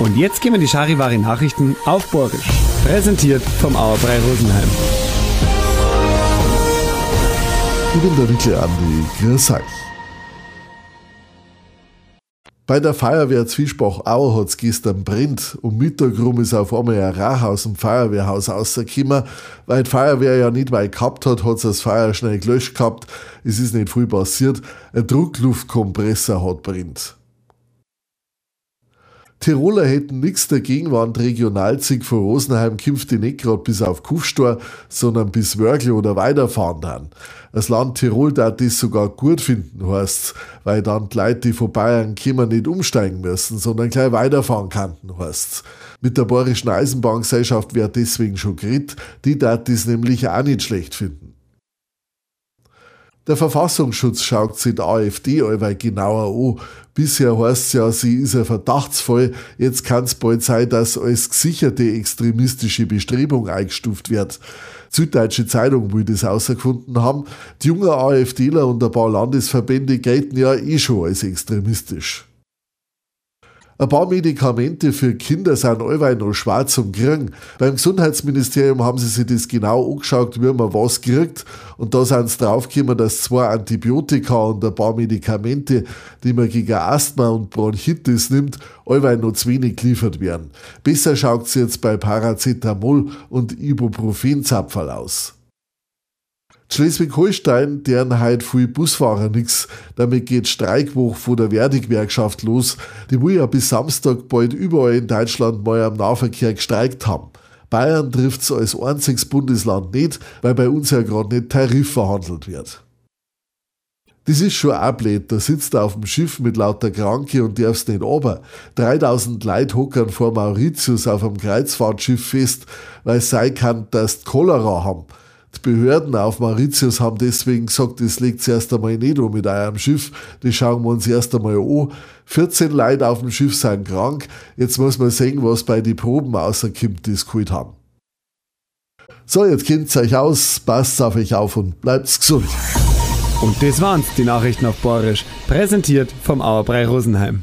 Und jetzt gehen wir die Charivari Nachrichten auf Borgisch. Präsentiert vom Auerbrei Rosenheim. Bei der Feuerwehr Zwiesbach-Auer hat es gestern brennt. Um Mittag rum ist auf einmal ein Rauch aus dem Feuerwehrhaus rausgekommen. Weil die Feuerwehr ja nicht weit gehabt hat, hat es das Feuer schnell gelöscht gehabt. Es ist nicht viel passiert. Ein Druckluftkompressor hat brennt. Tiroler hätten nichts dagegen, wenn die Regionalzug von Rosenheim künftig nicht gerade bis auf Kufstor, sondern bis Wörgl oder weiterfahren dann. Das Land Tirol darf das sogar gut finden, heißt's, weil dann die Leute, die von Bayern kommen, nicht umsteigen müssen, sondern gleich weiterfahren könnten, heißt's. Mit der Bayerischen Eisenbahngesellschaft wäre deswegen schon geredet, die darf das nämlich auch nicht schlecht finden. Der Verfassungsschutz schaut sich die AfD allweil genauer an. Bisher heißt es ja, sie ist ein Verdachtsfall. Jetzt kann es bald sein, dass als gesicherte extremistische Bestrebung eingestuft wird. Süddeutsche Zeitung will das herausgefunden haben. Die jungen AfDler und ein paar Landesverbände gelten ja eh schon als extremistisch. Ein paar Medikamente für Kinder sind allweil noch schwer zum kriegen. Beim Gesundheitsministerium haben sie sich das genau angeschaut, wie man was kriegt. Und da sind sie draufgekommen, dass zwei Antibiotika und ein paar Medikamente, die man gegen Asthma und Bronchitis nimmt, allweil noch zu wenig geliefert werden. Besser schaut es jetzt bei Paracetamol und Ibuprofen-Zapferl aus. Schleswig-Holstein, deren heute viel Busfahrer nix. Damit geht Streikwoche von der Verdi-Gewerkschaft los. Die will ja bis Samstag bald überall in Deutschland mal am Nahverkehr gestreikt haben. Bayern trifft's als einziges Bundesland nicht, weil bei uns ja gerade nicht Tarif verhandelt wird. Das ist schon auch. Da sitzt er auf dem Schiff mit lauter Kranke und darfst nicht runter. 3000 Leute hockern vor Mauritius auf einem Kreuzfahrtschiff fest, weil es sein kann, dass die Cholera haben. Die Behörden auf Mauritius haben deswegen gesagt, das legt erst einmal nicht um mit eurem Schiff. Das schauen wir uns erst einmal an. 14 Leute auf dem Schiff sind krank. Jetzt muss man sehen, was bei den Proben rauskommt, die sie geholt haben. So, jetzt kennt's euch aus, passt auf euch auf und bleibt gesund. Und das waren's, die Nachrichten auf Borisch. Präsentiert vom Auerbrei Rosenheim.